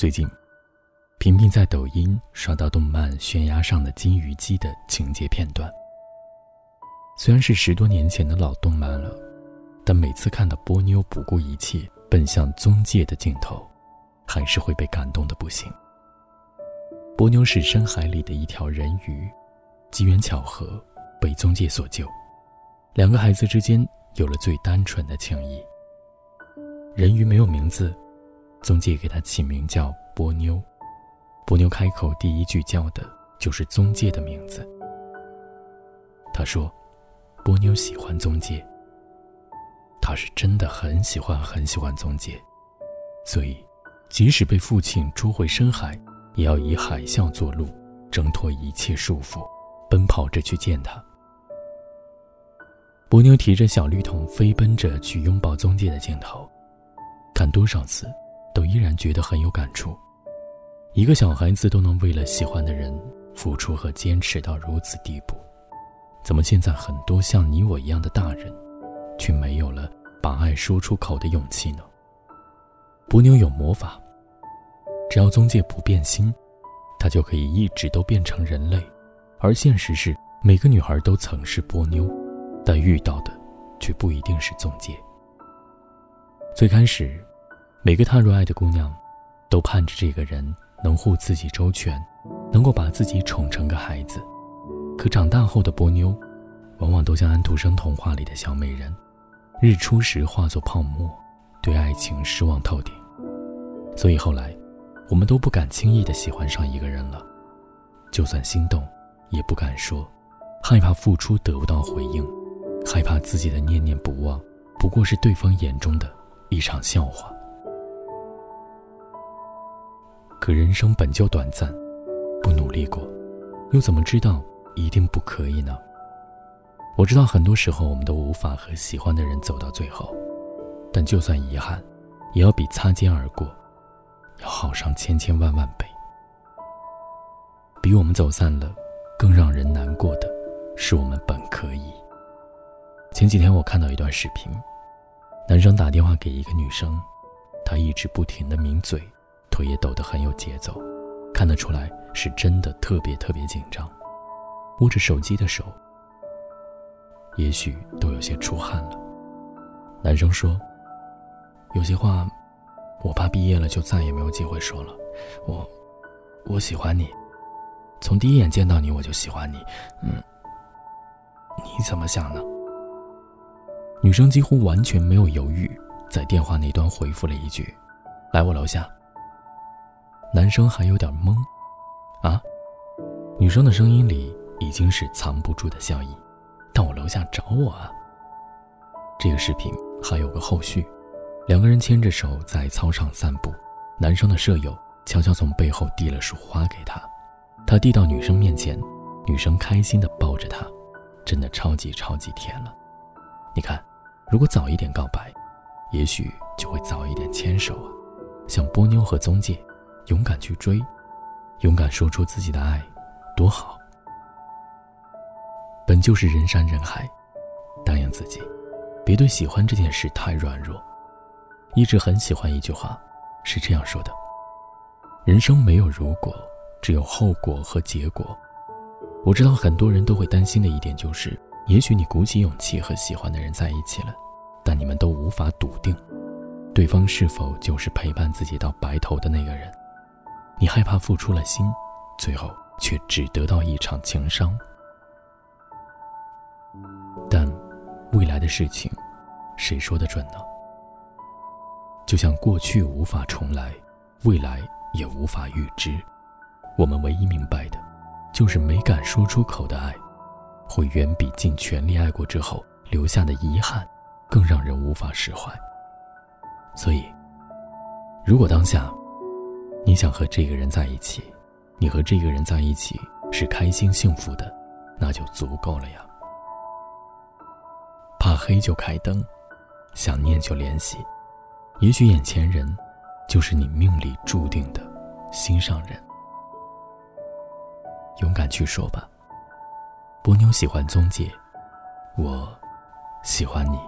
最近，频频在抖音刷到动漫悬崖上的金鱼姬的情节片段。虽然是十多年前的老动漫了，但每次看到波妞不顾一切奔向宗介的镜头，还是会被感动的不行。波妞是深海里的一条人鱼，机缘巧合被宗介所救，两个孩子之间有了最单纯的情谊。人鱼没有名字，宗介给他起名叫波妞。波妞开口第一句叫的就是宗介的名字。他说。波妞喜欢宗介，他是真的很喜欢很喜欢宗介，所以，即使被父亲捉回深海，也要以海啸作路，挣脱一切束缚，奔跑着去见他。波妞提着小绿桶飞奔着去拥抱宗介的镜头，看多少次，都依然觉得很有感触。一个小孩子都能为了喜欢的人付出和坚持到如此地步。怎么现在很多像你我一样的大人，却没有了把爱说出口的勇气呢？波妞有魔法，只要宗介不变心，他就可以一直都变成人类。而现实是，每个女孩都曾是波妞，但遇到的却不一定是宗介。最开始，每个踏入爱的姑娘，都盼着这个人能护自己周全，能够把自己宠成个孩子。可长大后的波妞，往往都像安徒生童话里的小美人，日出时化作泡沫，对爱情失望透顶。所以后来，我们都不敢轻易的喜欢上一个人了，就算心动，也不敢说，害怕付出得不到回应，害怕自己的念念不忘不过是对方眼中的一场笑话。可人生本就短暂，不努力过，又怎么知道？一定不可以呢。我知道很多时候我们都无法和喜欢的人走到最后，但就算遗憾，也要比擦肩而过要好上千千万万倍。比我们走散了更让人难过的，是我们本可以。前几天我看到一段视频，男生打电话给一个女生，他一直不停的抿嘴，腿也抖得很有节奏，看得出来是真的特别特别紧张。握着手机的手，也许都有些出汗了。男生说：“有些话，我怕毕业了就再也没有机会说了。我，我喜欢你，从第一眼见到你我就喜欢你。嗯，你怎么想呢？”女生几乎完全没有犹豫，在电话那端回复了一句：“来我楼下。”男生还有点懵，啊？女生的声音里。已经是藏不住的笑意，到我楼下找我啊！这个视频还有个后续，两个人牵着手在操场散步，男生的舍友悄悄从背后递了束花给他，他递到女生面前，女生开心的抱着他，真的超级超级甜了。你看，如果早一点告白，也许就会早一点牵手啊！像波妞和宗介，勇敢去追，勇敢说出自己的爱，多好。本就是人山人海，答应自己，别对喜欢这件事太软弱。一直很喜欢一句话，是这样说的：人生没有如果，只有后果和结果。我知道很多人都会担心的一点就是，也许你鼓起勇气和喜欢的人在一起了，但你们都无法笃定，对方是否就是陪伴自己到白头的那个人。你害怕付出了心，最后却只得到一场情伤。但，未来的事情，谁说的准呢？就像过去无法重来，未来也无法预知。我们唯一明白的，就是没敢说出口的爱，会远比尽全力爱过之后留下的遗憾，更让人无法释怀。所以，如果当下，你想和这个人在一起，你和这个人在一起是开心幸福的，那就足够了呀。怕黑就开灯，想念就联系，也许眼前人，就是你命里注定的心上人。勇敢去说吧。波妞喜欢宗介，我喜欢你。